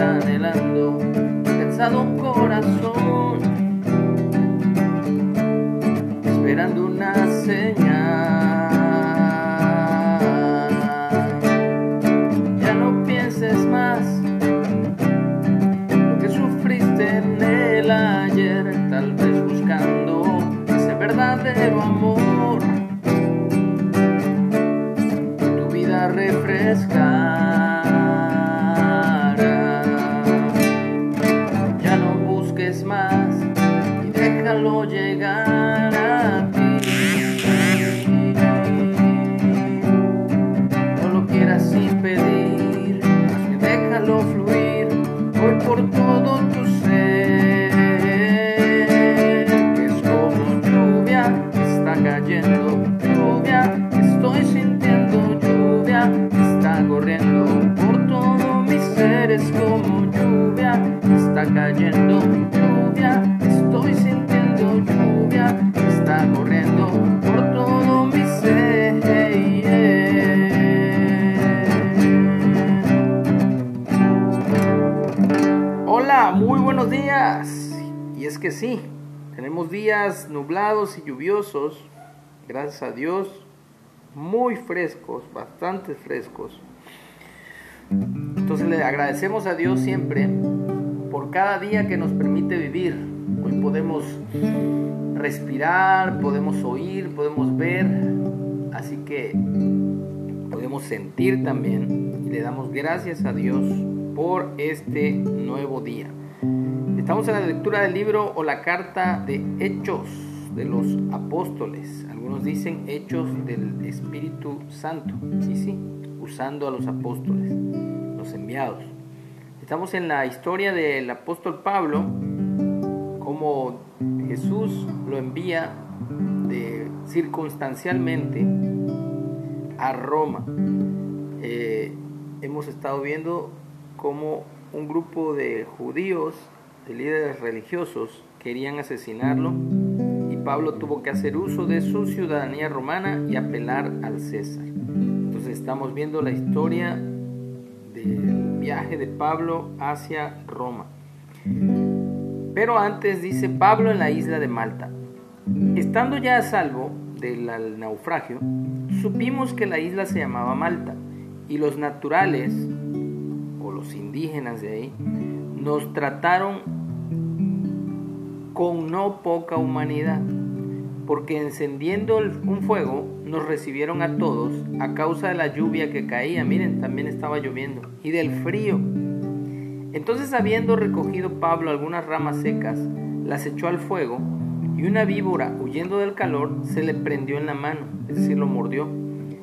está anhelando, cansado corazón, que sí, tenemos días nublados y lluviosos, gracias a Dios, muy frescos, bastante frescos. Entonces le agradecemos a Dios siempre por cada día que nos permite vivir. Hoy podemos respirar, podemos oír, podemos ver, así que podemos sentir también y le damos gracias a Dios por este nuevo día. Estamos en la lectura del libro o la carta de Hechos de los Apóstoles. Algunos dicen Hechos del Espíritu Santo. Sí, sí, usando a los apóstoles, los enviados. Estamos en la historia del apóstol Pablo, como Jesús lo envía circunstancialmente a Roma. Eh, hemos estado viendo cómo un grupo de judíos, de líderes religiosos, querían asesinarlo y Pablo tuvo que hacer uso de su ciudadanía romana y apelar al César. Entonces estamos viendo la historia del viaje de Pablo hacia Roma. Pero antes dice Pablo en la isla de Malta. Estando ya a salvo del naufragio, supimos que la isla se llamaba Malta y los naturales o los indígenas de ahí nos trataron con no poca humanidad, porque encendiendo un fuego nos recibieron a todos a causa de la lluvia que caía, miren, también estaba lloviendo, y del frío. Entonces habiendo recogido Pablo algunas ramas secas, las echó al fuego, y una víbora, huyendo del calor, se le prendió en la mano, es decir, lo mordió.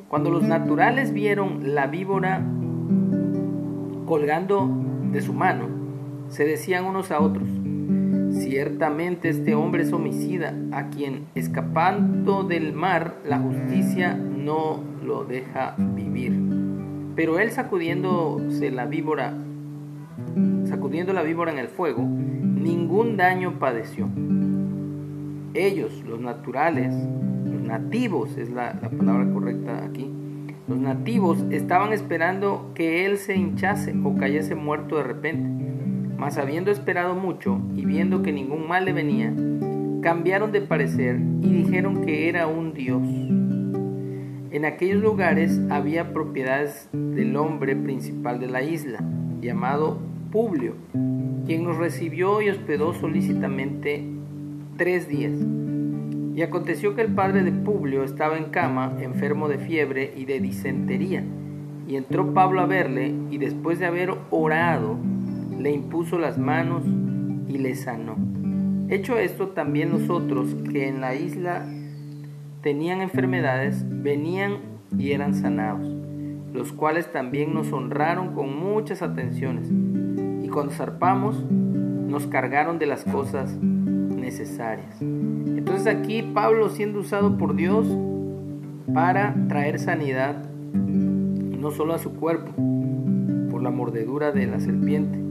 Cuando los naturales vieron la víbora colgando de su mano, se decían unos a otros, ciertamente este hombre es homicida, a quien escapando del mar la justicia no lo deja vivir. Pero él sacudiéndose la víbora, sacudiendo la víbora en el fuego, ningún daño padeció. Ellos, los naturales, nativos es la, la palabra correcta aquí, los nativos estaban esperando que él se hinchase o cayese muerto de repente. Mas habiendo esperado mucho y viendo que ningún mal le venía, cambiaron de parecer y dijeron que era un dios. En aquellos lugares había propiedades del hombre principal de la isla, llamado Publio, quien nos recibió y hospedó solícitamente tres días. Y aconteció que el padre de Publio estaba en cama, enfermo de fiebre y de disentería. Y entró Pablo a verle, y después de haber orado, le impuso las manos y le sanó. Hecho esto, también nosotros que en la isla tenían enfermedades, venían y eran sanados, los cuales también nos honraron con muchas atenciones. Y cuando zarpamos, nos cargaron de las cosas necesarias. Entonces aquí Pablo siendo usado por Dios para traer sanidad, no solo a su cuerpo, por la mordedura de la serpiente,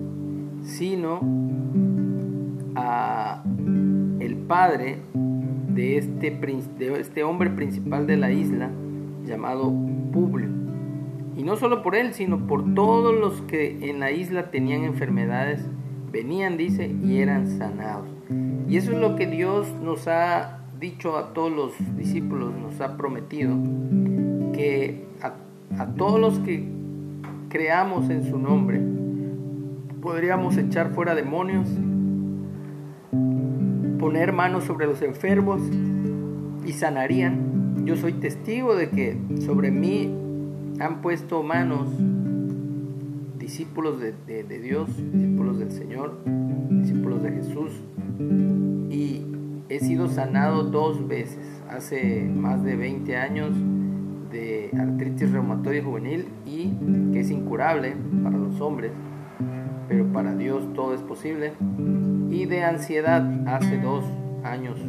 sino a el padre de este, de este hombre principal de la isla, llamado Publio. Y no solo por él, sino por todos los que en la isla tenían enfermedades, venían, dice, y eran sanados. Y eso es lo que Dios nos ha dicho a todos los discípulos, nos ha prometido, que a, a todos los que creamos en su nombre, podríamos echar fuera demonios, poner manos sobre los enfermos y sanarían. Yo soy testigo de que sobre mí han puesto manos discípulos de, Dios, discípulos del Señor, discípulos de Jesús. Y he sido sanado dos veces, hace más de 20 años de artritis reumatoide juvenil y que es incurable para los hombres, pero para Dios todo es posible. Y de ansiedad hace dos años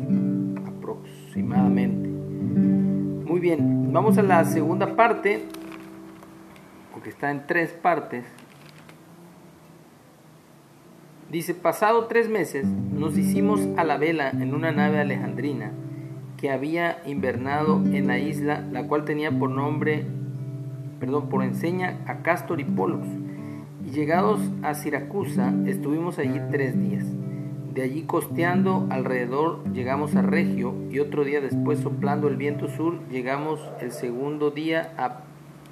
aproximadamente. Muy bien, vamos a la segunda parte, porque está en tres partes. Dice, pasado tres meses nos hicimos a la vela en una nave alejandrina que había invernado en la isla, la cual tenía por nombre, perdón, por enseña a Castor y Polos. Llegados a Siracusa, estuvimos allí tres días. De allí costeando alrededor llegamos a Regio y otro día después soplando el viento sur llegamos el segundo día a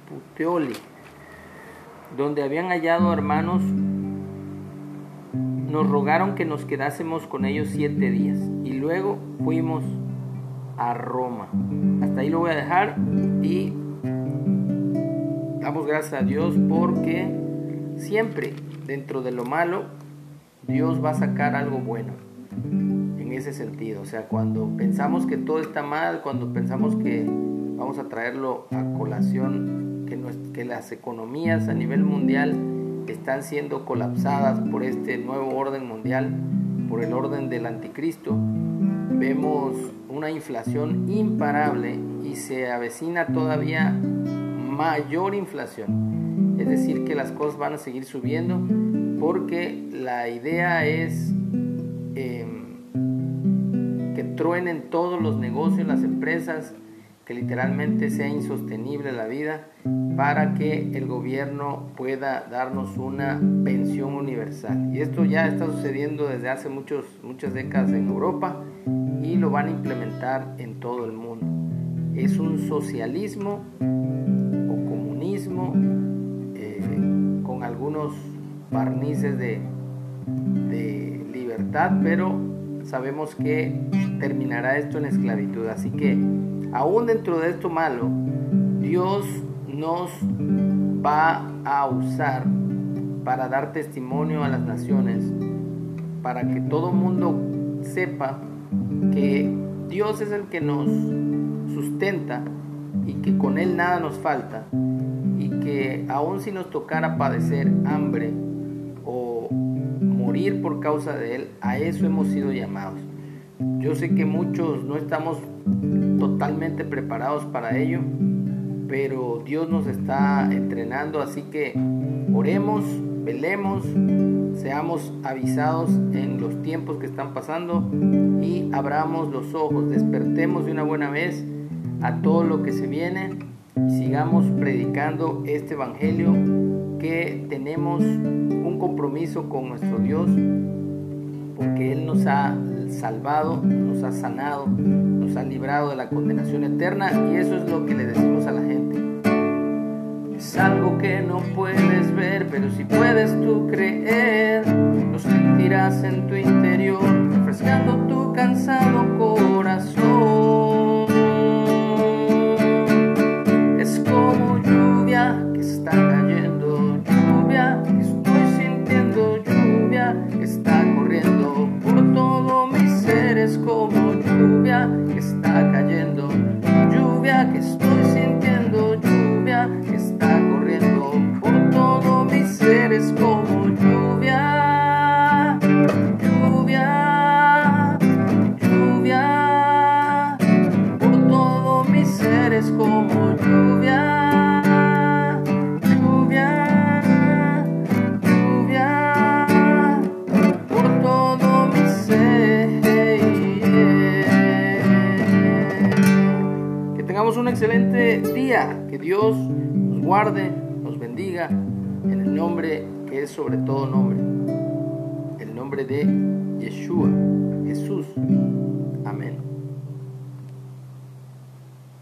Puteoli, donde habían hallado hermanos nos rogaron que nos quedásemos con ellos siete días y luego fuimos a Roma. Hasta ahí lo voy a dejar y damos gracias a Dios porque siempre dentro de lo malo Dios va a sacar algo bueno en ese sentido. O sea, cuando pensamos que todo está mal, cuando pensamos que vamos a traerlo a colación, que, las economías a nivel mundial están siendo colapsadas por este nuevo orden mundial, por el orden del anticristo, vemos una inflación imparable y se avecina todavía mayor inflación. Es decir, que las cosas van a seguir subiendo porque la idea es em, que truenen todos los negocios, las empresas, que literalmente sea insostenible la vida para que el gobierno pueda darnos una pensión universal. Y esto ya está sucediendo desde hace muchos, muchas décadas en Europa y lo van a implementar en todo el mundo. Es un socialismo o comunismo algunos barnices de, libertad, pero sabemos que terminará esto en esclavitud. Así que aún dentro de esto malo, Dios nos va a usar para dar testimonio a las naciones, para que todo mundo sepa que Dios es el que nos sustenta y que con Él nada nos falta que aun si nos tocara padecer hambre o morir por causa de Él, a eso hemos sido llamados. Yo sé que muchos no estamos totalmente preparados para ello, pero Dios nos está entrenando, así que oremos, velemos, seamos avisados en los tiempos que están pasando y abramos los ojos, despertemos de una buena vez a todo lo que se viene sigamos predicando este evangelio que tenemos un compromiso con nuestro Dios porque Él nos ha salvado, nos ha sanado, nos ha librado de la condenación eterna y eso es lo que le decimos a la gente. Es algo que no puedes ver, pero si puedes tú creer, lo sentirás en tu interior, refrescando tu cansado corazón. un excelente día. Que Dios nos guarde, nos bendiga en el nombre que es sobre todo nombre. El nombre de Yeshua, Jesús. Amén.